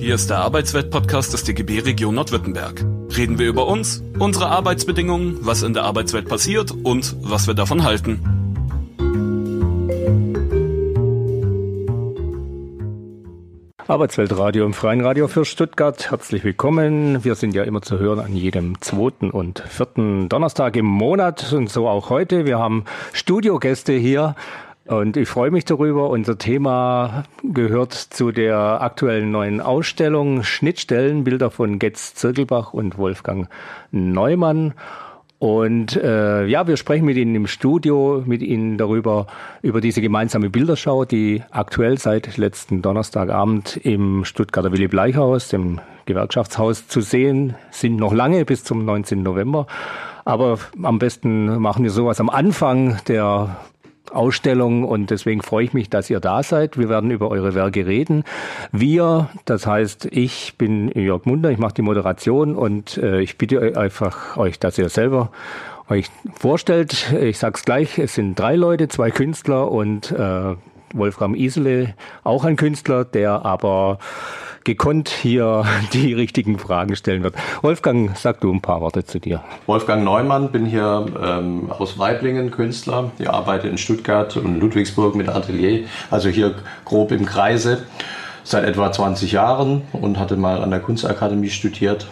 Hier ist der Arbeitswelt-Podcast des DGB Region Nordwürttemberg. Reden wir über uns, unsere Arbeitsbedingungen, was in der Arbeitswelt passiert und was wir davon halten. Arbeitsweltradio im Freien Radio für Stuttgart. Herzlich willkommen. Wir sind ja immer zu hören an jedem zweiten und vierten Donnerstag im Monat und so auch heute. Wir haben Studiogäste hier. Und ich freue mich darüber. Unser Thema gehört zu der aktuellen neuen Ausstellung Schnittstellen, Bilder von Getz Zirkelbach und Wolfgang Neumann. Und äh, ja, wir sprechen mit Ihnen im Studio, mit Ihnen darüber, über diese gemeinsame Bilderschau, die aktuell seit letzten Donnerstagabend im Stuttgarter Willy Bleichhaus, dem Gewerkschaftshaus, zu sehen sind. Noch lange bis zum 19. November. Aber am besten machen wir sowas am Anfang der Ausstellung und deswegen freue ich mich, dass ihr da seid. Wir werden über eure Werke reden. Wir, das heißt, ich bin Jörg Munder, ich mache die Moderation und äh, ich bitte einfach euch, dass ihr selber euch vorstellt. Ich sag's gleich, es sind drei Leute, zwei Künstler und äh, Wolfram Isele, auch ein Künstler, der aber gekonnt hier die richtigen Fragen stellen wird. Wolfgang, sag du ein paar Worte zu dir. Wolfgang Neumann, bin hier ähm, aus Weiblingen, Künstler. Ich arbeite in Stuttgart und Ludwigsburg mit Atelier, also hier grob im Kreise, seit etwa 20 Jahren und hatte mal an der Kunstakademie studiert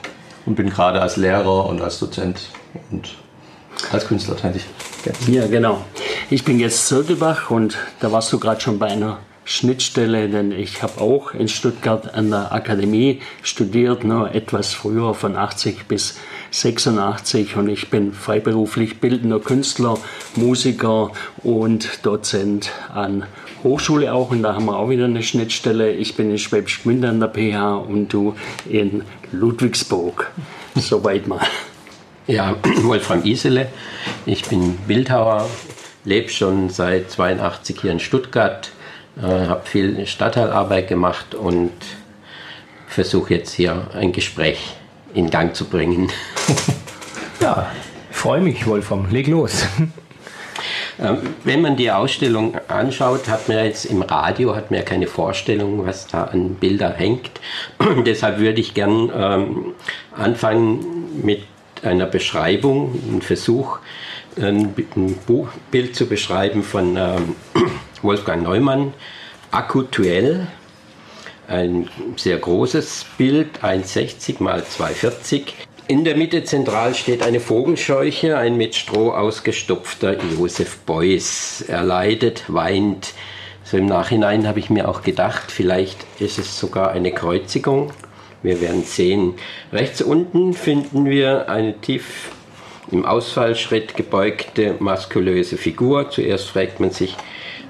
und bin gerade als Lehrer und als Dozent und als Künstler tätig. Ja, genau. Ich bin jetzt Zirkelbach und da warst du gerade schon bei einer Schnittstelle, denn ich habe auch in Stuttgart an der Akademie studiert, nur etwas früher von 80 bis 86 und ich bin freiberuflich bildender Künstler, Musiker und Dozent an Hochschule auch und da haben wir auch wieder eine Schnittstelle. Ich bin in Schwäbisch Gmünd an der PH und du in Ludwigsburg. Soweit mal. Ja, Wolfram Isele, ich bin Bildhauer, lebe schon seit 82 hier in Stuttgart, habe viel Stadtteilarbeit gemacht und versuche jetzt hier ein Gespräch in Gang zu bringen. ja, freue mich, Wolfram. Leg los. Ähm, wenn man die Ausstellung anschaut, hat man jetzt im Radio hat man ja keine Vorstellung, was da an Bilder hängt. Deshalb würde ich gern ähm, anfangen mit einer Beschreibung, einem Versuch, ein, ein Buchbild zu beschreiben von ähm, Wolfgang Neumann, Aktuell, ein sehr großes Bild, 1,60 mal 2,40. In der Mitte zentral steht eine Vogelscheuche, ein mit Stroh ausgestopfter Josef Beuys. Er leidet, weint. So im Nachhinein habe ich mir auch gedacht, vielleicht ist es sogar eine Kreuzigung. Wir werden sehen. Rechts unten finden wir eine tief im Ausfallschritt gebeugte, maskulöse Figur. Zuerst fragt man sich,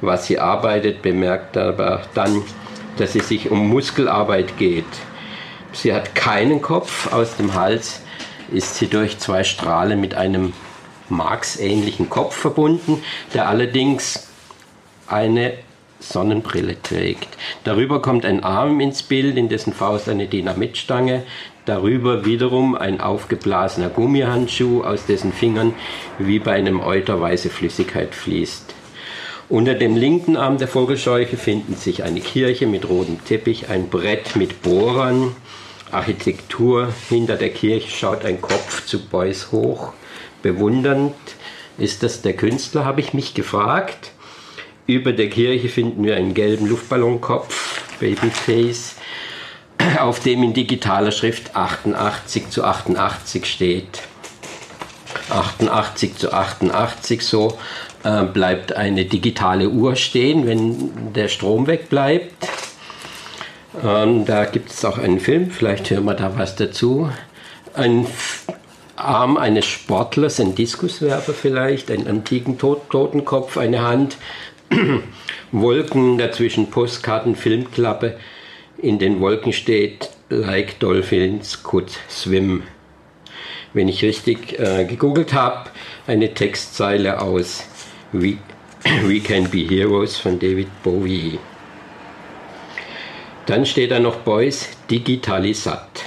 was sie arbeitet, bemerkt aber dann, dass es sich um Muskelarbeit geht. Sie hat keinen Kopf, aus dem Hals ist sie durch zwei Strahlen mit einem Marx-ähnlichen Kopf verbunden, der allerdings eine Sonnenbrille trägt. Darüber kommt ein Arm ins Bild, in dessen Faust eine Dynamitstange, darüber wiederum ein aufgeblasener Gummihandschuh, aus dessen Fingern wie bei einem Euter weiße Flüssigkeit fließt. Unter dem linken Arm der Vogelscheuche finden sich eine Kirche mit rotem Teppich, ein Brett mit Bohrern, Architektur. Hinter der Kirche schaut ein Kopf zu Beuys hoch. Bewundernd ist das der Künstler, habe ich mich gefragt. Über der Kirche finden wir einen gelben Luftballonkopf, Babyface, auf dem in digitaler Schrift 88 zu 88 steht. 88 zu 88 so äh, bleibt eine digitale Uhr stehen, wenn der Strom wegbleibt. Ähm, da gibt es auch einen Film, vielleicht hören wir da was dazu. Ein Arm eines Sportlers, ein Diskuswerfer vielleicht, einen antiken Tot Totenkopf, eine Hand, Wolken dazwischen, Postkarten, Filmklappe. In den Wolken steht Like Dolphins could swim. Wenn ich richtig äh, gegoogelt habe, eine Textzeile aus We, We Can Be Heroes von David Bowie. Dann steht da noch Beuys Digitalisat.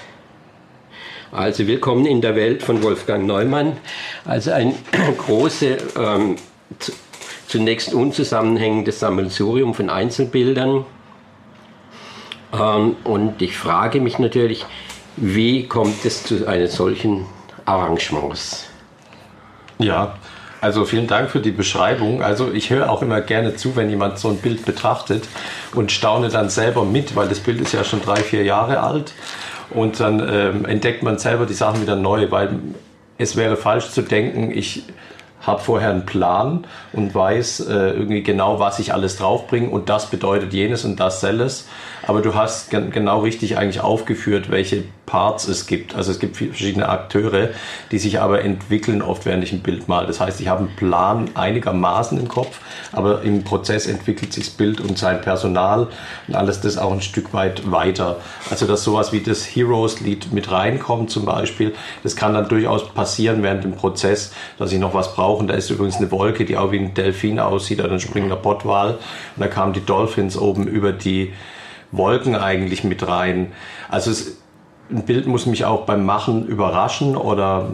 Also willkommen in der Welt von Wolfgang Neumann. Also ein große, ähm, zunächst unzusammenhängendes Sammelsurium von Einzelbildern. Ähm, und ich frage mich natürlich, wie kommt es zu einem solchen Arrangements? Ja, also vielen Dank für die Beschreibung. Also ich höre auch immer gerne zu, wenn jemand so ein Bild betrachtet und staune dann selber mit, weil das Bild ist ja schon drei, vier Jahre alt. Und dann ähm, entdeckt man selber die Sachen wieder neu, weil es wäre falsch zu denken, ich habe vorher einen Plan und weiß äh, irgendwie genau, was ich alles draufbringe und das bedeutet jenes und das selles. Aber du hast genau richtig eigentlich aufgeführt, welche Parts es gibt. Also es gibt verschiedene Akteure, die sich aber entwickeln oft während ich ein Bild mal. Das heißt, ich habe einen Plan einigermaßen im Kopf, aber im Prozess entwickelt sich das Bild und sein Personal und alles das auch ein Stück weit weiter. Also dass sowas wie das Heroes-Lied mit reinkommt zum Beispiel, das kann dann durchaus passieren während dem Prozess, dass ich noch was brauche. Und da ist übrigens eine Wolke, die auch wie ein Delfin aussieht oder ein springender Pottwal. Und da kamen die Dolphins oben über die Wolken eigentlich mit rein. Also es, ein Bild muss mich auch beim Machen überraschen oder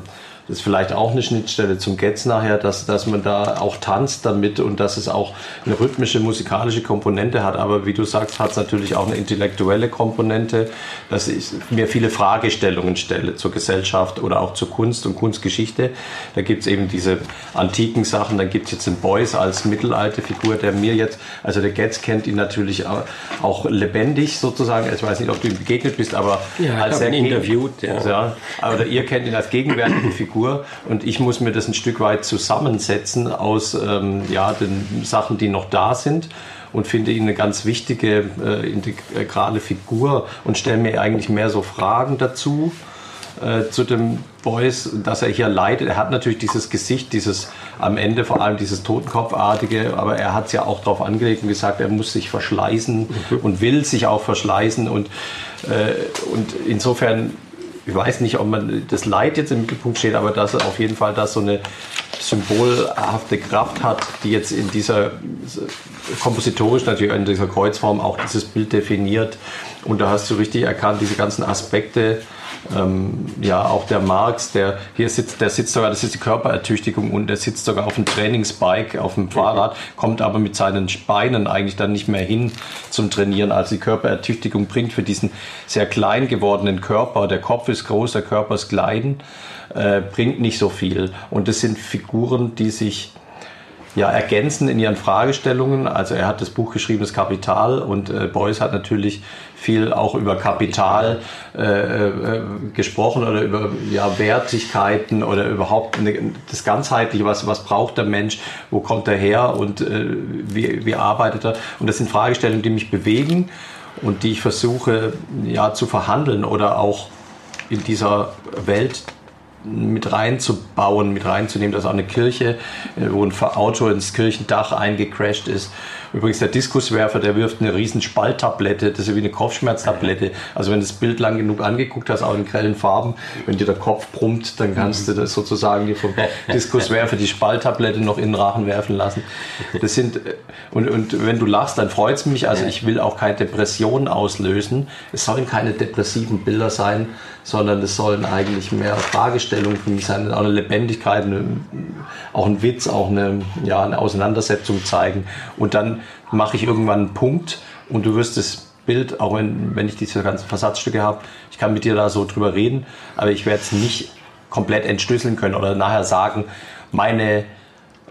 das ist vielleicht auch eine Schnittstelle zum Getz nachher, dass, dass man da auch tanzt damit und dass es auch eine rhythmische, musikalische Komponente hat. Aber wie du sagst, hat es natürlich auch eine intellektuelle Komponente, dass ich mir viele Fragestellungen stelle zur Gesellschaft oder auch zur Kunst und Kunstgeschichte. Da gibt es eben diese antiken Sachen, dann gibt es jetzt den Beuys als mittelalte Figur, der mir jetzt, also der Getz kennt ihn natürlich auch lebendig sozusagen. Ich weiß nicht, ob du ihm begegnet bist, aber ja, als er interviewt. Ja. ja. Oder ihr kennt ihn als gegenwärtige Figur. Figur und ich muss mir das ein Stück weit zusammensetzen aus ähm, ja, den Sachen, die noch da sind und finde ihn eine ganz wichtige, äh, integrale Figur und stelle mir eigentlich mehr so Fragen dazu äh, zu dem Boys, dass er hier leidet. Er hat natürlich dieses Gesicht, dieses am Ende vor allem dieses Totenkopfartige, aber er hat es ja auch darauf angelegt und gesagt, er muss sich verschleißen mhm. und will sich auch verschleißen und, äh, und insofern ich weiß nicht, ob man das Leid jetzt im Mittelpunkt steht, aber dass auf jeden Fall das so eine symbolhafte Kraft hat, die jetzt in dieser kompositorisch natürlich in dieser Kreuzform auch dieses Bild definiert. Und da hast du richtig erkannt, diese ganzen Aspekte, ähm, ja, auch der Marx, der hier sitzt, der sitzt sogar, das ist die Körperertüchtigung und der sitzt sogar auf dem Trainingsbike, auf dem Fahrrad, kommt aber mit seinen Beinen eigentlich dann nicht mehr hin zum Trainieren. Also die Körperertüchtigung bringt für diesen sehr klein gewordenen Körper, der Kopf ist groß, der Körper ist klein, äh, bringt nicht so viel. Und das sind Figuren, die sich ja, ergänzen in ihren Fragestellungen. Also er hat das Buch geschrieben, das Kapital, und äh, Beuys hat natürlich viel auch über Kapital äh, äh, gesprochen oder über ja, Wertigkeiten oder überhaupt eine, das Ganzheitliche, was, was braucht der Mensch, wo kommt er her und äh, wie, wie arbeitet er. Und das sind Fragestellungen, die mich bewegen und die ich versuche ja, zu verhandeln oder auch in dieser Welt mit reinzubauen, mit reinzunehmen, dass auch eine Kirche, äh, wo ein Auto ins Kirchendach eingecrashed ist. Übrigens der Diskuswerfer, der wirft eine riesen Spalttablette, das ist wie eine Kopfschmerztablette. Also wenn du das Bild lang genug angeguckt hast, auch in grellen Farben, wenn dir der Kopf brummt, dann kannst du das sozusagen dir vom Diskuswerfer die Spalttablette noch in den Rachen werfen lassen. Das sind, äh, und, und wenn du lachst, dann freut es mich. Also ich will auch keine Depressionen auslösen. Es sollen keine depressiven Bilder sein, sondern es sollen eigentlich mehr Fragestellungen für mich sein, auch eine Lebendigkeit, eine, auch ein Witz, auch eine, ja, eine Auseinandersetzung zeigen. Und dann mache ich irgendwann einen Punkt und du wirst das Bild, auch wenn, wenn ich diese ganzen Versatzstücke habe, ich kann mit dir da so drüber reden, aber ich werde es nicht komplett entschlüsseln können oder nachher sagen, meine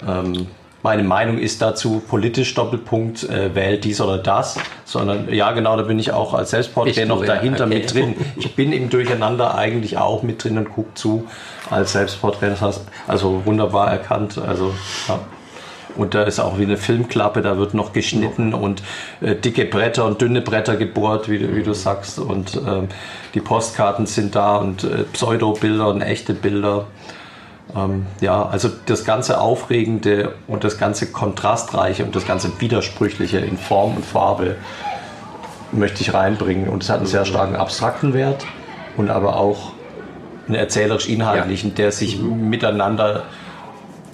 ähm, meine Meinung ist dazu politisch Doppelpunkt, äh, wählt dies oder das, sondern ja genau, da bin ich auch als Selbstporträt noch dahinter okay. mit drin. Ich bin im Durcheinander eigentlich auch mit drin und gucke zu als Selbstporträt. Das heißt, also wunderbar erkannt. Also ja. Und da ist auch wie eine Filmklappe, da wird noch geschnitten und äh, dicke Bretter und dünne Bretter gebohrt, wie, wie du sagst. Und ähm, die Postkarten sind da und äh, Pseudo-Bilder und echte Bilder. Ähm, ja, also das ganze Aufregende und das ganze Kontrastreiche und das ganze Widersprüchliche in Form und Farbe möchte ich reinbringen. Und es hat einen sehr starken abstrakten Wert und aber auch einen erzählerisch-inhaltlichen, ja. der sich miteinander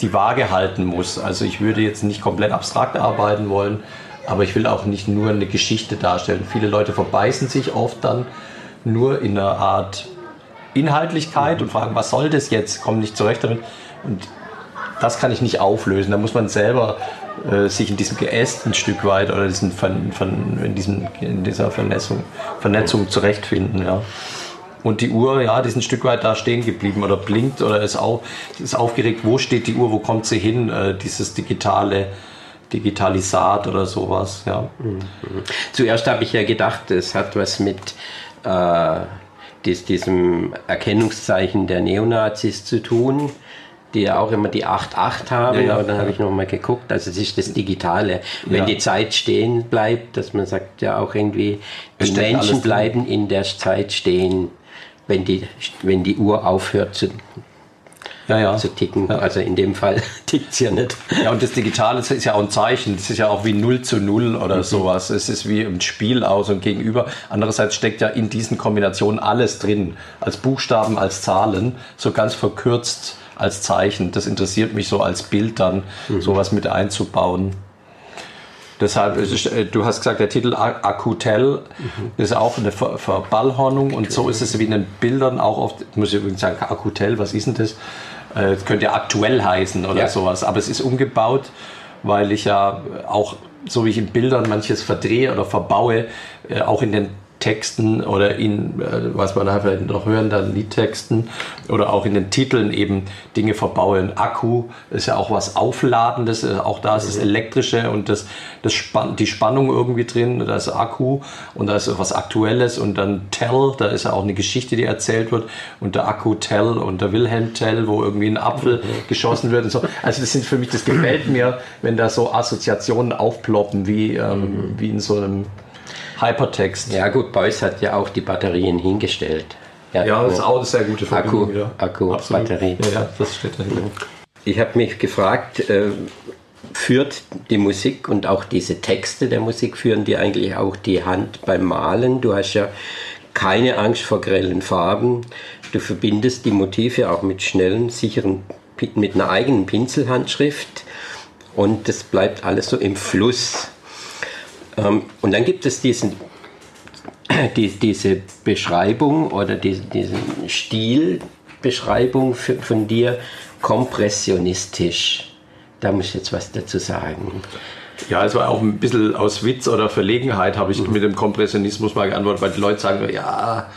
die Waage halten muss. Also ich würde jetzt nicht komplett abstrakt arbeiten wollen, aber ich will auch nicht nur eine Geschichte darstellen. Viele Leute verbeißen sich oft dann nur in einer Art Inhaltlichkeit und fragen, was soll das jetzt, kommen nicht zurecht damit. Und das kann ich nicht auflösen. Da muss man selber äh, sich in diesem Geäst ein Stück weit oder diesen, von, von, in, diesem, in dieser Vernetzung, Vernetzung zurechtfinden. Ja. Und die Uhr, ja, die ist ein Stück weit da stehen geblieben oder blinkt oder ist, auch, ist aufgeregt, wo steht die Uhr, wo kommt sie hin, äh, dieses digitale Digitalisat oder sowas. Ja. Mhm. Zuerst habe ich ja gedacht, es hat was mit äh, dies, diesem Erkennungszeichen der Neonazis zu tun die ja auch immer die 8.8 haben, ja, ja. aber dann habe ich nochmal geguckt, also es ist das Digitale. Wenn ja. die Zeit stehen bleibt, dass man sagt ja auch irgendwie, die Menschen bleiben in der Zeit stehen, wenn die, wenn die Uhr aufhört zu, ja, ja. zu ticken. Ja. Also in dem Fall tickt es ja nicht. Ja, und das Digitale ist ja auch ein Zeichen. Das ist ja auch wie 0 zu 0 oder mhm. sowas. Es ist wie ein Spiel aus und gegenüber. Andererseits steckt ja in diesen Kombinationen alles drin. Als Buchstaben, als Zahlen, so ganz verkürzt als Zeichen. Das interessiert mich so als Bild dann, mhm. sowas mit einzubauen. Deshalb, ist, äh, du hast gesagt, der Titel Akutel mhm. ist auch eine Ver Verballhornung und so ist es wie in den Bildern auch oft, muss ich übrigens sagen, Akutel, was ist denn das? Äh, das könnte ja aktuell heißen oder ja. sowas, aber es ist umgebaut, weil ich ja auch, so wie ich in Bildern manches verdrehe oder verbaue, äh, auch in den Texten oder in, äh, was man nachher noch hören, dann Liedtexten oder auch in den Titeln eben Dinge verbauen. Akku ist ja auch was Aufladendes, äh, auch da ist das Elektrische und das, das Spann die Spannung irgendwie drin, da ist Akku und da ist was Aktuelles und dann Tell, da ist ja auch eine Geschichte, die erzählt wird. Und der Akku Tell und der Wilhelm Tell, wo irgendwie ein Apfel geschossen wird und so. Also das sind für mich, das gefällt mir, wenn da so Assoziationen aufploppen, wie, ähm, wie in so einem Hypertext. Ja gut, Beuys hat ja auch die Batterien hingestellt. Ja, ja das ist auch eine sehr gute Verbindung. Akku, ja. Akku Batterie. Ja, ja, das steht dahinter. Ich habe mich gefragt, äh, führt die Musik und auch diese Texte der Musik, führen die eigentlich auch die Hand beim Malen? Du hast ja keine Angst vor grellen Farben. Du verbindest die Motive auch mit schnellen, sicheren, mit einer eigenen Pinselhandschrift und das bleibt alles so im Fluss. Ähm, und dann gibt es diesen, die, diese Beschreibung oder die, diese Stilbeschreibung für, von dir, kompressionistisch. Da muss ich jetzt was dazu sagen. Ja, es war auch ein bisschen aus Witz oder Verlegenheit, habe ich mhm. mit dem Kompressionismus mal geantwortet, weil die Leute sagen, ja,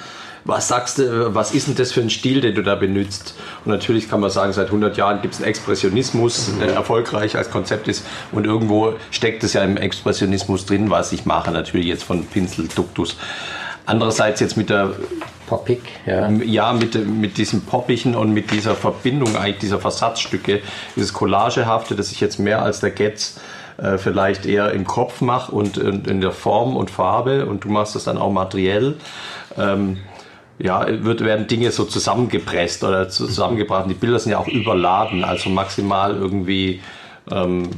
was sagst du, was ist denn das für ein Stil, den du da benutzt? Und natürlich kann man sagen, seit 100 Jahren gibt es einen Expressionismus, der erfolgreich als Konzept ist. Und irgendwo steckt es ja im Expressionismus drin, was ich mache, natürlich jetzt von Pinsel, Duktus. Andererseits jetzt mit der Poppig, ja. Ja, mit, mit diesem Poppigen und mit dieser Verbindung eigentlich dieser Versatzstücke, dieses Collagehafte, das ich jetzt mehr als der Getz äh, vielleicht eher im Kopf mache und, und, in der Form und Farbe und du machst das dann auch materiell. Ähm, ja, wird, werden Dinge so zusammengepresst oder zusammengebracht. Die Bilder sind ja auch überladen, also maximal irgendwie ähm,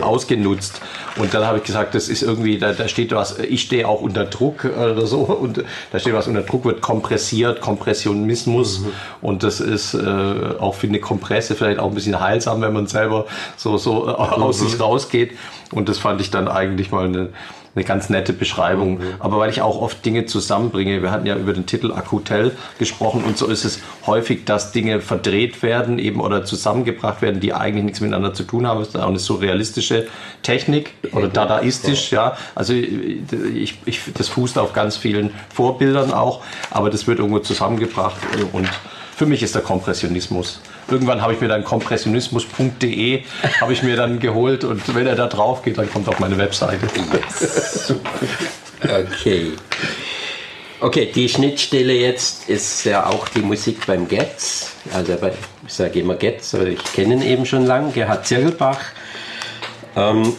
ausgenutzt. Und dann habe ich gesagt, das ist irgendwie, da, da steht was, ich stehe auch unter Druck oder so, und da steht was unter Druck, wird kompressiert, Kompressionismus. Mhm. Und das ist äh, auch für eine Kompresse vielleicht auch ein bisschen heilsam, wenn man selber so, so aus mhm. sich rausgeht. Und das fand ich dann eigentlich mal eine eine ganz nette Beschreibung. Mhm. Aber weil ich auch oft Dinge zusammenbringe, wir hatten ja über den Titel Akutel gesprochen und so ist es häufig, dass Dinge verdreht werden eben oder zusammengebracht werden, die eigentlich nichts miteinander zu tun haben. Das ist auch eine surrealistische Technik oder dadaistisch, ja. Also ich, ich, das fußt auf ganz vielen Vorbildern auch, aber das wird irgendwo zusammengebracht und für mich ist der Kompressionismus irgendwann habe ich mir dann kompressionismus.de habe ich mir dann geholt und wenn er da drauf geht, dann kommt auf meine Webseite. Yes. okay. Okay, die Schnittstelle jetzt ist ja auch die Musik beim Getz. Also bei, ich sage immer Getz, aber ich kenne ihn eben schon lange, Gerhard Zirkelbach. Ähm,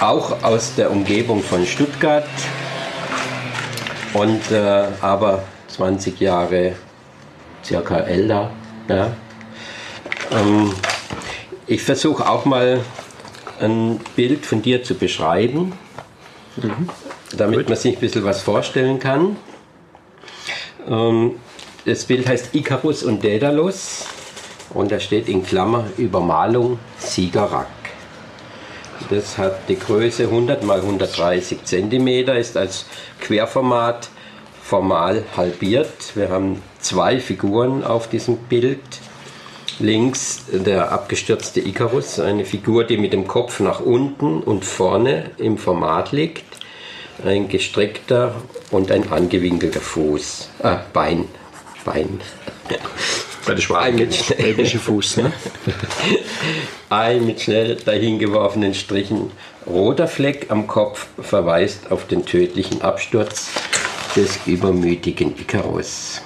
auch aus der Umgebung von Stuttgart und äh, aber 20 Jahre circa älter. Ja. Ähm, ich versuche auch mal ein Bild von dir zu beschreiben, mhm. damit Gut. man sich ein bisschen was vorstellen kann. Ähm, das Bild heißt Icarus und Daedalus und da steht in Klammer Übermalung Siegerack. Das hat die Größe 100 x 130 cm, ist als Querformat formal halbiert. Wir haben zwei Figuren auf diesem Bild. Links der abgestürzte Icarus, eine Figur, die mit dem Kopf nach unten und vorne im Format liegt. Ein gestreckter und ein angewinkelter Fuß, äh, Bein. Bein. Bei der Schwaben schwäbische Fuß, ne? Ein mit schnell dahingeworfenen Strichen roter Fleck am Kopf verweist auf den tödlichen Absturz des übermütigen Icarus.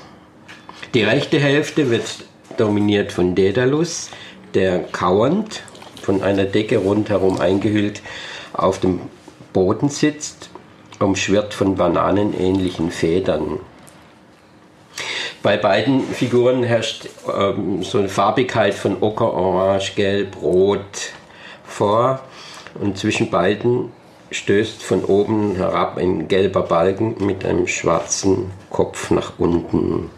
Die rechte Hälfte wird dominiert von Daedalus, der kauernd, von einer Decke rundherum eingehüllt, auf dem Boden sitzt, umschwirrt von bananenähnlichen Federn. Bei beiden Figuren herrscht ähm, so eine Farbigkeit von Ocker, Orange, Gelb, Rot vor und zwischen beiden stößt von oben herab ein gelber Balken mit einem schwarzen Kopf nach unten.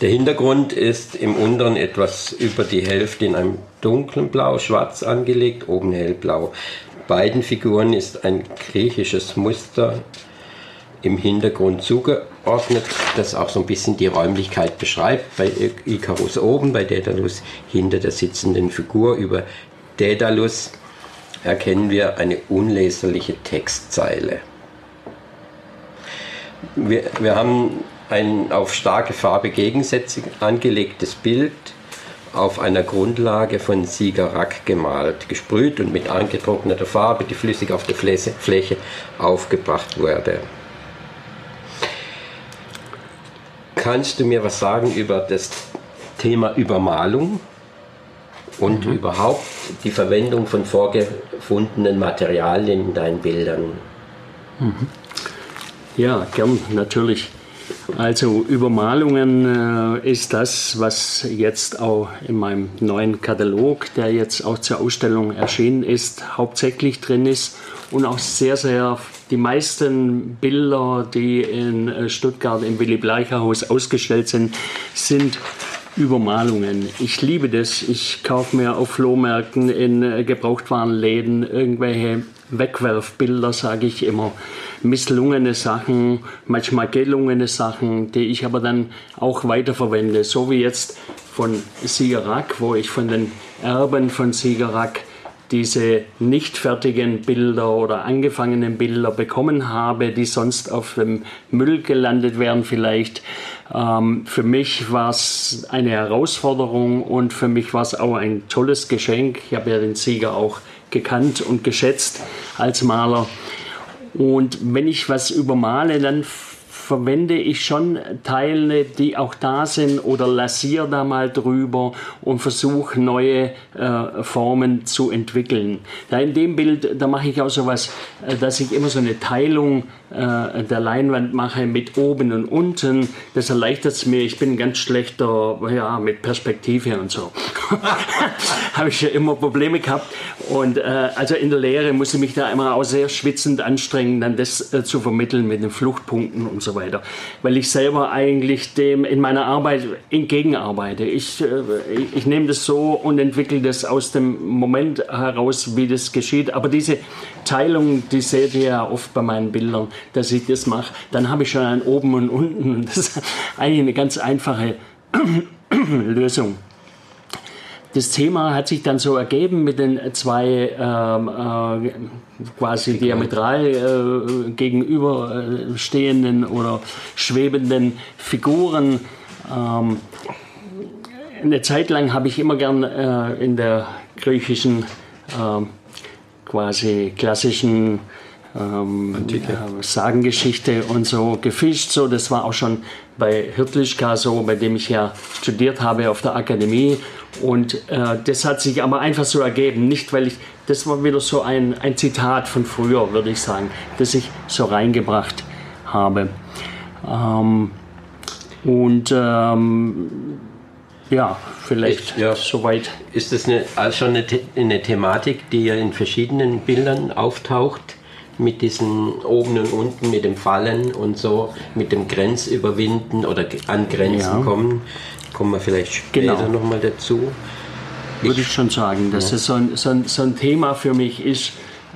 Der Hintergrund ist im unteren etwas über die Hälfte in einem dunklen Blau-Schwarz angelegt, oben hellblau. Beiden Figuren ist ein griechisches Muster im Hintergrund zugeordnet, das auch so ein bisschen die Räumlichkeit beschreibt. Bei Icarus oben, bei Daedalus hinter der sitzenden Figur. Über Daedalus erkennen wir eine unleserliche Textzeile. Wir, wir haben ein auf starke Farbe Gegensätze angelegtes Bild auf einer Grundlage von Siegerack gemalt, gesprüht und mit angetrockneter Farbe, die flüssig auf der Fläche aufgebracht wurde. Kannst du mir was sagen über das Thema Übermalung und mhm. überhaupt die Verwendung von vorgefundenen Materialien in deinen Bildern? Mhm. Ja, gern, natürlich. Also Übermalungen äh, ist das, was jetzt auch in meinem neuen Katalog, der jetzt auch zur Ausstellung erschienen ist, hauptsächlich drin ist und auch sehr, sehr die meisten Bilder, die in äh, Stuttgart im Willy Bleicher Haus ausgestellt sind, sind Übermalungen. Ich liebe das. Ich kaufe mir auf Flohmärkten in äh, Gebrauchtwarenläden irgendwelche Wegwerfbilder, sage ich immer misslungene Sachen, manchmal gelungene Sachen, die ich aber dann auch weiterverwende. So wie jetzt von Siegerack, wo ich von den Erben von Siegerack diese nicht fertigen Bilder oder angefangenen Bilder bekommen habe, die sonst auf dem Müll gelandet wären vielleicht. Ähm, für mich war es eine Herausforderung und für mich war es auch ein tolles Geschenk. Ich habe ja den Sieger auch gekannt und geschätzt als Maler. Und wenn ich was übermale, dann verwende ich schon Teile, die auch da sind oder lassiere da mal drüber und versuche neue äh, Formen zu entwickeln. Da in dem Bild, da mache ich auch so was, äh, dass ich immer so eine Teilung äh, der Leinwand mache mit oben und unten. Das erleichtert es mir. Ich bin ein ganz schlechter, ja, mit Perspektive und so. Habe ich ja immer Probleme gehabt. Und äh, also in der Lehre musste ich mich da immer auch sehr schwitzend anstrengen, dann das äh, zu vermitteln mit den Fluchtpunkten und so weiter. Weil ich selber eigentlich dem in meiner Arbeit entgegenarbeite. Ich, äh, ich, ich nehme das so und entwickle das aus dem Moment heraus, wie das geschieht. Aber diese Teilung, die seht ihr ja oft bei meinen Bildern, dass ich das mache. Dann habe ich schon ein Oben und Unten. Das ist eigentlich eine ganz einfache Lösung. Das Thema hat sich dann so ergeben mit den zwei ähm, äh, quasi diametral äh, gegenüberstehenden oder schwebenden Figuren. Ähm, eine Zeit lang habe ich immer gern äh, in der griechischen äh, quasi klassischen ähm, äh, Sagengeschichte und so gefischt. So, das war auch schon bei Hirtlischka so, bei dem ich ja studiert habe auf der Akademie. Und äh, das hat sich aber einfach so ergeben. Nicht, weil ich, das war wieder so ein, ein Zitat von früher, würde ich sagen, das ich so reingebracht habe. Ähm, und ähm, ja, vielleicht ja. soweit. Ist das eine, also eine, eine Thematik, die ja in verschiedenen Bildern auftaucht? Mit diesen oben und unten, mit dem Fallen und so, mit dem Grenzüberwinden oder an Grenzen ja. kommen. Kommen wir vielleicht später genau. nochmal dazu. Würde ich schon sagen, dass ja. das so ein, so, ein, so ein Thema für mich ist,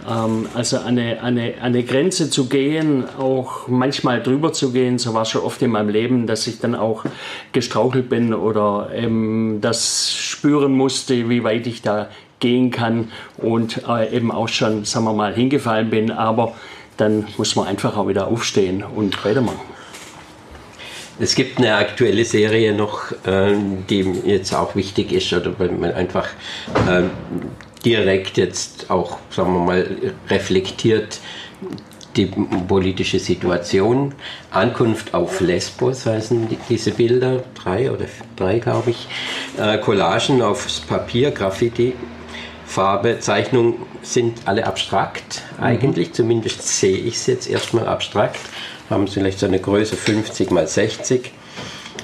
Ähm, also eine, eine, eine Grenze zu gehen, auch manchmal drüber zu gehen, so war es schon oft in meinem Leben, dass ich dann auch gestrauchelt bin oder eben das spüren musste, wie weit ich da gehen kann und äh, eben auch schon, sagen wir mal, hingefallen bin. Aber dann muss man einfach auch wieder aufstehen und weitermachen. Es gibt eine aktuelle Serie noch, ähm, die jetzt auch wichtig ist, oder weil man einfach ähm, direkt jetzt auch, sagen wir mal, reflektiert die politische Situation. Ankunft auf Lesbos heißen diese Bilder, drei oder drei glaube ich. Äh, Collagen aufs Papier, Graffiti, Farbe, Zeichnung sind alle abstrakt eigentlich, mhm. zumindest sehe ich es jetzt erstmal abstrakt, haben vielleicht so eine Größe 50 mal 60.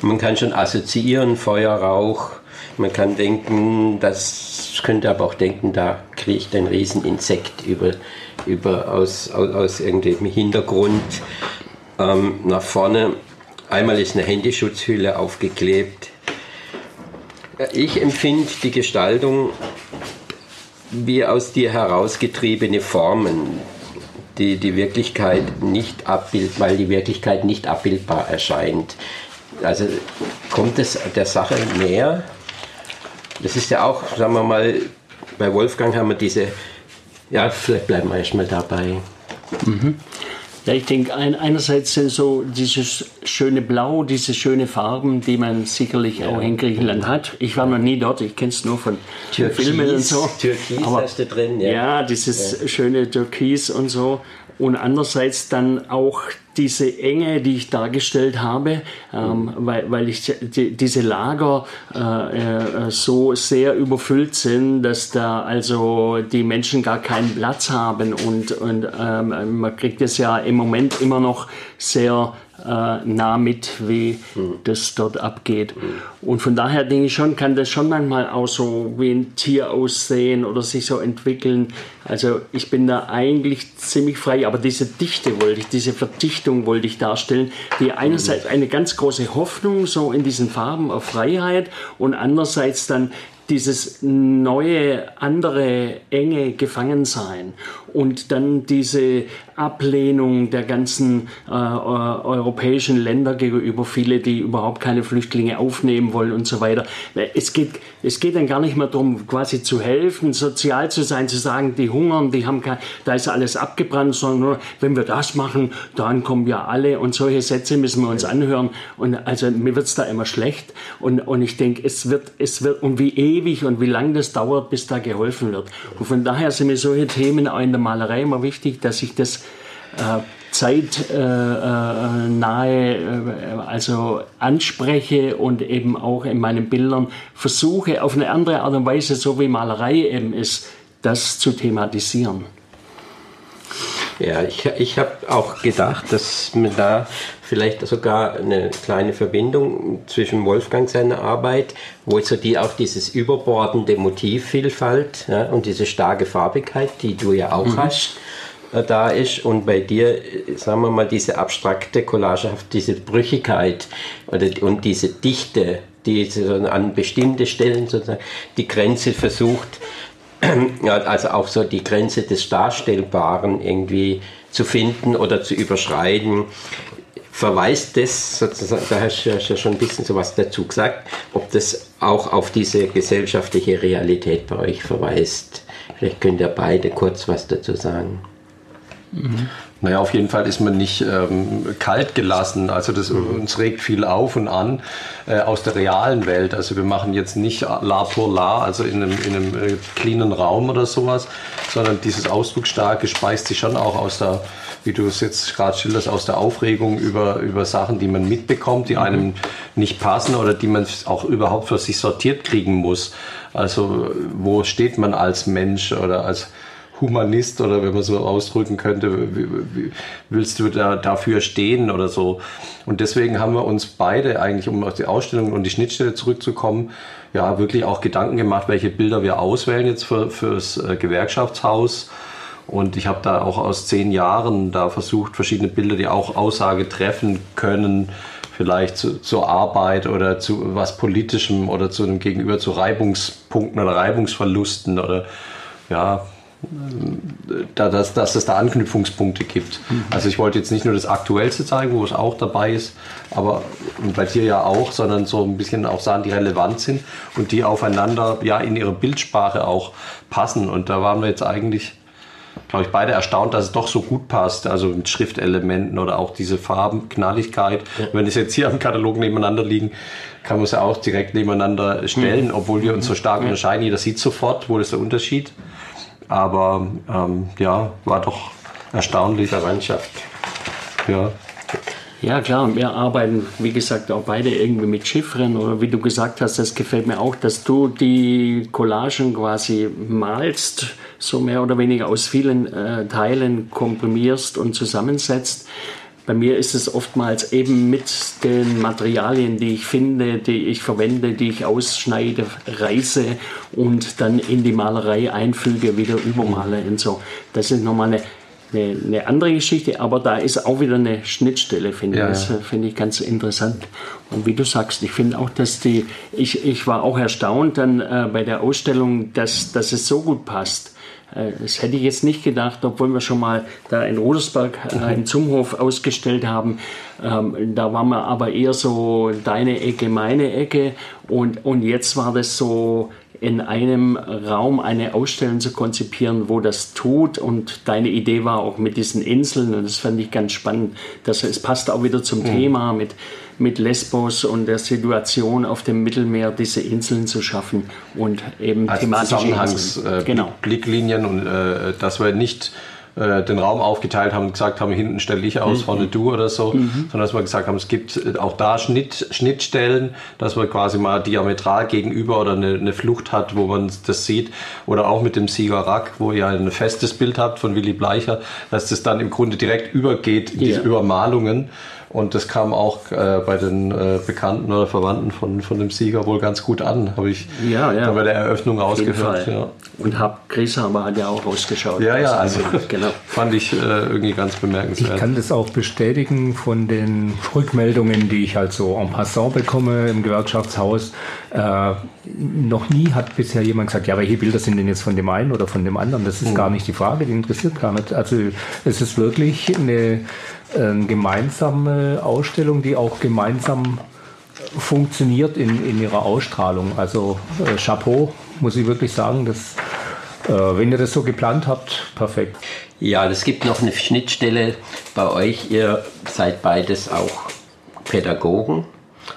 Man kann schon assoziieren, Feuer, Rauch, man kann denken, das könnte aber auch denken, da kriecht ein Rieseninsekt über, über aus, aus, aus irgendeinem Hintergrund ähm, nach vorne. Einmal ist eine Handyschutzhülle aufgeklebt. Ich empfinde die Gestaltung wie aus dir herausgetriebene Formen, die die Wirklichkeit nicht abbild, weil die Wirklichkeit nicht abbildbar erscheint. Also kommt es der Sache näher? Das ist ja auch, sagen wir mal, bei Wolfgang haben wir diese, ja, vielleicht bleiben wir erstmal dabei. Mhm. Ja, ich denke, ein, einerseits sind so dieses schöne Blau, diese schöne Farben, die man sicherlich ja. auch in Griechenland hat. Ich war noch nie dort, ich kenne es nur von Türkis, Filmen und so. Türkis Aber, hast du drin, ja. Ja, dieses ja. schöne Türkis und so und andererseits dann auch diese Enge, die ich dargestellt habe, ähm, weil, weil ich die, diese Lager äh, äh, so sehr überfüllt sind, dass da also die Menschen gar keinen Platz haben. Und, und ähm, man kriegt es ja im Moment immer noch sehr äh, nah mit, wie mhm. das dort abgeht. Mhm. Und von daher denke ich schon, kann das schon manchmal auch so wie ein Tier aussehen oder sich so entwickeln. Also ich bin da eigentlich ziemlich frei, aber diese Dichte wollte ich, diese Verdichtung wollte ich darstellen, die einerseits mhm. eine ganz große Hoffnung so in diesen Farben auf Freiheit und andererseits dann dieses neue, andere, enge Gefangensein und dann diese Ablehnung der ganzen äh, europäischen Länder gegenüber viele, die überhaupt keine Flüchtlinge aufnehmen wollen und so weiter. Es geht, es geht dann gar nicht mehr darum, quasi zu helfen, sozial zu sein, zu sagen, die hungern, die haben kein, da ist alles abgebrannt, sondern nur, wenn wir das machen, dann kommen wir alle und solche Sätze müssen wir uns anhören. Und also mir wird es da immer schlecht und, und ich denke, es wird, es wird, und wie ewig und wie lange das dauert, bis da geholfen wird. Und von daher sind mir solche Themen auch in der Malerei immer wichtig, dass ich das äh, zeitnahe äh, äh, also anspreche und eben auch in meinen Bildern versuche auf eine andere Art und Weise, so wie Malerei eben ist, das zu thematisieren. Ja, ich, ich habe auch gedacht, dass man da vielleicht sogar eine kleine Verbindung zwischen Wolfgang seiner Arbeit, wo so die auch dieses überbordende Motivvielfalt ja, und diese starke Farbigkeit, die du ja auch mhm. hast, äh, da ist und bei dir, sagen wir mal, diese abstrakte Collagehaft, diese Brüchigkeit oder, und diese Dichte, die an bestimmte Stellen sozusagen die Grenze versucht, also auch so die Grenze des Darstellbaren irgendwie zu finden oder zu überschreiten. Verweist das, sozusagen, da hast du ja schon ein bisschen sowas dazu gesagt, ob das auch auf diese gesellschaftliche Realität bei euch verweist. Vielleicht könnt ihr beide kurz was dazu sagen. Mhm. Naja, auf jeden Fall ist man nicht ähm, kalt gelassen. Also das mhm. uns regt viel auf und an äh, aus der realen Welt. Also wir machen jetzt nicht la pour la, also in einem, in einem äh, cleanen Raum oder sowas, sondern dieses Ausdrucksstarke speist sich schon auch aus der, wie du es jetzt gerade schilderst, aus der Aufregung über, über Sachen, die man mitbekommt, die mhm. einem nicht passen oder die man auch überhaupt für sich sortiert kriegen muss. Also wo steht man als Mensch oder als Humanist oder wenn man so ausdrücken könnte, willst du da dafür stehen oder so. Und deswegen haben wir uns beide eigentlich, um auf die Ausstellung und die Schnittstelle zurückzukommen, ja, wirklich auch Gedanken gemacht, welche Bilder wir auswählen jetzt für, fürs äh, Gewerkschaftshaus. Und ich habe da auch aus zehn Jahren da versucht, verschiedene Bilder, die auch Aussage treffen können, vielleicht zu, zur Arbeit oder zu was Politischem oder zu einem Gegenüber zu Reibungspunkten oder Reibungsverlusten oder ja, da, dass, dass es da Anknüpfungspunkte gibt. Mhm. Also ich wollte jetzt nicht nur das Aktuellste zeigen, wo es auch dabei ist, aber bei dir ja auch, sondern so ein bisschen auch sagen, die relevant sind und die aufeinander ja in ihre Bildsprache auch passen. Und da waren wir jetzt eigentlich, glaube ich, beide erstaunt, dass es doch so gut passt. Also mit Schriftelementen oder auch diese Farbenknalligkeit. Ja. Wenn es jetzt hier am Katalog nebeneinander liegen, kann man es ja auch direkt nebeneinander stellen, mhm. obwohl wir uns so stark mhm. unterscheiden. Jeder sieht sofort, wo ist der Unterschied. Aber ähm, ja, war doch erstaunlich. Verwandtschaft. Ja. Ja, klar, wir arbeiten, wie gesagt, auch beide irgendwie mit Chiffren oder wie du gesagt hast, das gefällt mir auch, dass du die Collagen quasi malst, so mehr oder weniger aus vielen äh, Teilen komprimierst und zusammensetzt. Bei mir ist es oftmals eben mit den Materialien, die ich finde, die ich verwende, die ich ausschneide, reiße und dann in die Malerei einfüge, wieder übermale und so. Das ist nochmal eine, eine, eine andere Geschichte, aber da ist auch wieder eine Schnittstelle, finde ja, ich. Das finde ich ganz interessant. Und wie du sagst, ich finde auch, dass die, ich, ich war auch erstaunt dann äh, bei der Ausstellung, dass, dass es so gut passt äh, das hätte ich jetzt nicht gedacht, obwohl wir schon mal da in Rodersberg äh, in Zumhof ausgestellt haben. Ähm, da waren wir aber eher so deine Ecke, meine Ecke. Und, und jetzt war das so in einem Raum eine Ausstellung zu konzipieren, wo das tut. Und deine Idee war auch mit diesen Inseln. Und das fand ich ganz spannend. Das, es passt auch wieder zum mhm. Thema mit mit Lesbos und der Situation auf dem Mittelmeer diese Inseln zu schaffen und eben also thematische Zusammenhangs, äh, genau. Blicklinien und äh, dass wir nicht äh, den Raum aufgeteilt haben und gesagt haben, hinten stelle ich aus, mhm. vorne du oder so, mhm. sondern dass wir gesagt haben, es gibt äh, auch da Schnitt, Schnittstellen, dass man quasi mal diametral gegenüber oder eine, eine, Flucht hat, wo man das sieht. Oder auch mit dem Sieger Rack, wo ihr ein festes Bild habt von Willy Bleicher, dass das dann im Grunde direkt übergeht in ja. diese Übermalungen. Und das kam auch äh, bei den äh, Bekannten oder Verwandten von, von dem Sieger wohl ganz gut an, habe ich ja, ja. bei der Eröffnung rausgehört. Ja. Und hab, Grieshammer hat ja auch rausgeschaut. Ja, ja, also genau. fand ich äh, irgendwie ganz bemerkenswert. Ich kann das auch bestätigen von den Rückmeldungen, die ich halt so en passant bekomme im Gewerkschaftshaus. Äh, noch nie hat bisher jemand gesagt, ja, welche Bilder sind denn jetzt von dem einen oder von dem anderen? Das ist mhm. gar nicht die Frage, die interessiert gar nicht. Also es ist wirklich eine gemeinsame Ausstellung, die auch gemeinsam funktioniert in, in ihrer Ausstrahlung. Also äh, Chapeau, muss ich wirklich sagen, dass, äh, wenn ihr das so geplant habt, perfekt. Ja, es gibt noch eine Schnittstelle bei euch. Ihr seid beides auch Pädagogen.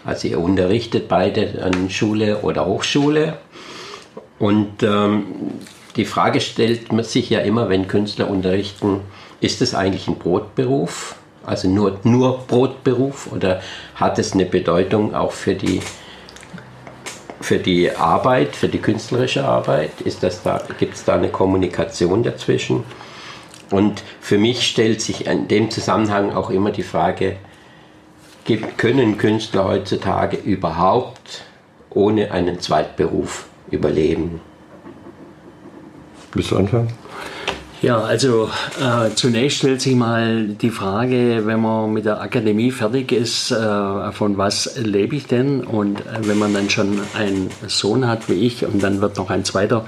Also ihr unterrichtet beide an Schule oder Hochschule. Und ähm, die Frage stellt man sich ja immer, wenn Künstler unterrichten, ist es eigentlich ein Brotberuf? Also nur, nur Brotberuf oder hat es eine Bedeutung auch für die, für die Arbeit, für die künstlerische Arbeit? Da, Gibt es da eine Kommunikation dazwischen? Und für mich stellt sich in dem Zusammenhang auch immer die Frage, können Künstler heutzutage überhaupt ohne einen Zweitberuf überleben? Willst du anfangen? Ja, also äh, zunächst stellt sich mal die Frage, wenn man mit der Akademie fertig ist, äh, von was lebe ich denn? Und äh, wenn man dann schon einen Sohn hat wie ich und dann wird noch ein zweiter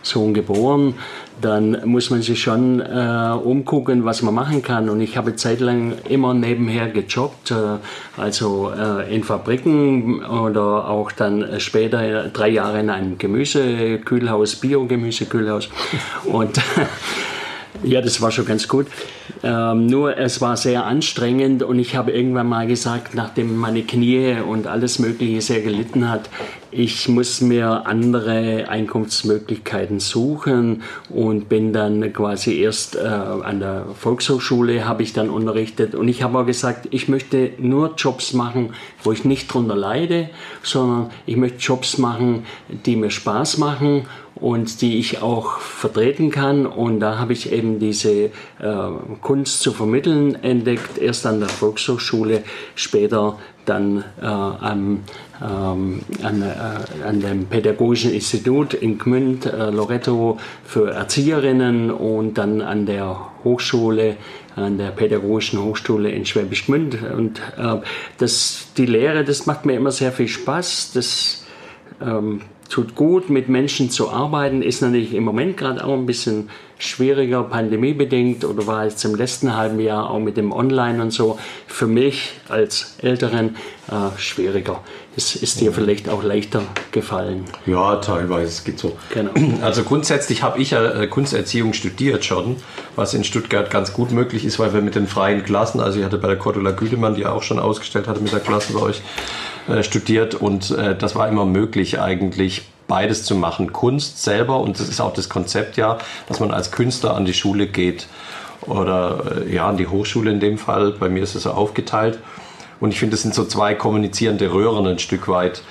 Sohn geboren, dann muss man sich schon äh, umgucken, was man machen kann. Und ich habe zeitlang immer nebenher gejobbt, äh, also äh, in Fabriken oder auch dann später drei Jahre in einem Gemüsekühlhaus, Bio-Gemüsekühlhaus. Und ja, das war schon ganz gut. Ähm, nur es war sehr anstrengend und ich habe irgendwann mal gesagt, nachdem meine Knie und alles Mögliche sehr gelitten hat, ich muss mir andere Einkunftsmöglichkeiten suchen und bin dann quasi erst äh, an der Volkshochschule habe ich dann unterrichtet und ich habe auch gesagt, ich möchte nur Jobs machen, wo ich nicht drunter leide, sondern ich möchte Jobs machen, die mir Spaß machen und die ich auch vertreten kann. Und da habe ich eben diese äh, Kunst zu vermitteln entdeckt, erst an der Volkshochschule, später dann äh, am, ähm, an, äh, an, dem Pädagogischen Institut in Gmünd, äh, Loretto für Erzieherinnen und dann an der Hochschule, an der Pädagogischen Hochschule in Schwäbisch Gmünd. Und äh, das, die Lehre, das macht mir immer sehr viel Spaß. Das, ähm, tut gut, mit Menschen zu arbeiten, ist natürlich im Moment gerade auch ein bisschen schwieriger, pandemiebedingt oder war jetzt im letzten halben Jahr auch mit dem Online und so für mich als Älteren äh, schwieriger. Es ist dir vielleicht auch leichter gefallen. Ja, teilweise, es geht so. Genau. Also grundsätzlich habe ich ja äh, Kunsterziehung studiert schon, was in Stuttgart ganz gut möglich ist, weil wir mit den freien Klassen, also ich hatte bei der Cordula Güdemann, die auch schon ausgestellt hatte mit der Klasse bei euch, studiert und äh, das war immer möglich eigentlich beides zu machen. Kunst selber und das ist auch das Konzept ja, dass man als Künstler an die Schule geht oder äh, ja an die Hochschule in dem Fall. Bei mir ist es so aufgeteilt und ich finde, das sind so zwei kommunizierende Röhren ein Stück weit.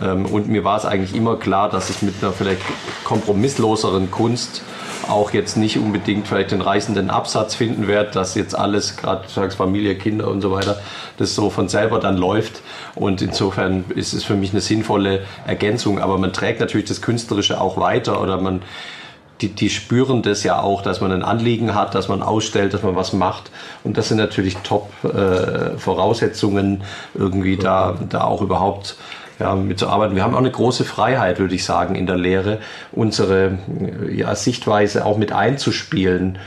Ähm, und mir war es eigentlich immer klar, dass ich mit einer vielleicht kompromissloseren Kunst auch jetzt nicht unbedingt vielleicht den reißenden Absatz finden werde, dass jetzt alles, gerade sagst Familie, Kinder und so weiter, das so von selber dann läuft. Und insofern ist es für mich eine sinnvolle Ergänzung. Aber man trägt natürlich das Künstlerische auch weiter oder man die, die spüren das ja auch, dass man ein Anliegen hat, dass man ausstellt, dass man was macht. Und das sind natürlich Top-Voraussetzungen, äh, irgendwie da, da auch überhaupt ja, mitzuarbeiten. Wir haben auch eine große Freiheit, würde ich sagen, in der Lehre, unsere ja, Sichtweise auch mit einzuspielen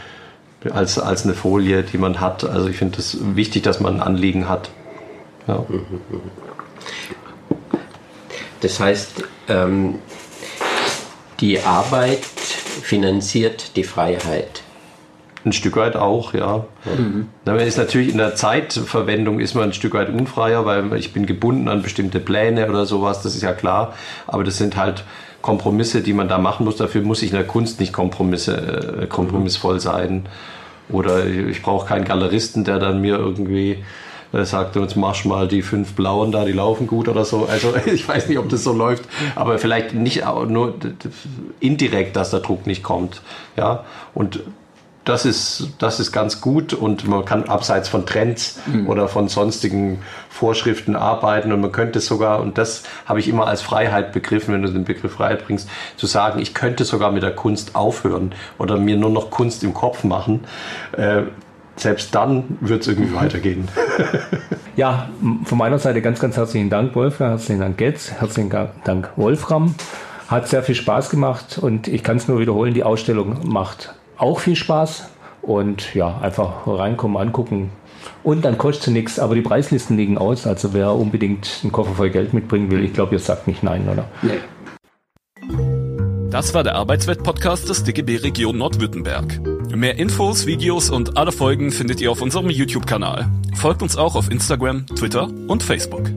als, als eine Folie, die man hat. Also ich finde es das wichtig, dass man ein Anliegen hat. Ja. Das heißt, ähm, die Arbeit finanziert die Freiheit. Ein Stück weit auch, ja. Mhm. Man ist natürlich in der Zeitverwendung ist man ein Stück weit unfreier, weil ich bin gebunden an bestimmte Pläne oder sowas, das ist ja klar. Aber das sind halt Kompromisse, die man da machen muss. Dafür muss ich in der Kunst nicht Kompromisse, äh, kompromissvoll sein. Oder ich brauche keinen Galeristen, der dann mir irgendwie äh, sagte uns, marsch mal die fünf Blauen da, die laufen gut oder so. Also ich weiß nicht, ob das so läuft, aber vielleicht nicht nur indirekt, dass der Druck nicht kommt. Ja, und das ist, das ist ganz gut und man kann abseits von Trends mhm. oder von sonstigen Vorschriften arbeiten und man könnte sogar, und das habe ich immer als Freiheit begriffen, wenn du den Begriff Freiheit bringst, zu sagen, ich könnte sogar mit der Kunst aufhören oder mir nur noch Kunst im Kopf machen. Äh, selbst dann wird es irgendwie weitergehen. ja, von meiner Seite ganz, ganz herzlichen Dank, Wolfgang, herzlichen Dank, Getz, herzlichen Dank, Wolfram. Hat sehr viel Spaß gemacht und ich kann es nur wiederholen, die Ausstellung macht auch viel Spaß. Und ja, einfach reinkommen, angucken. Und dann kostet es nichts, aber die Preislisten liegen aus. Also wer unbedingt einen Koffer voll Geld mitbringen will, ich glaube, ihr sagt nicht nein, oder? Nee. Das war der Arbeitswelt-Podcast des DGB Region Nordwürttemberg. Mehr Infos, Videos und alle Folgen findet ihr auf unserem YouTube-Kanal. Folgt uns auch auf Instagram, Twitter und Facebook.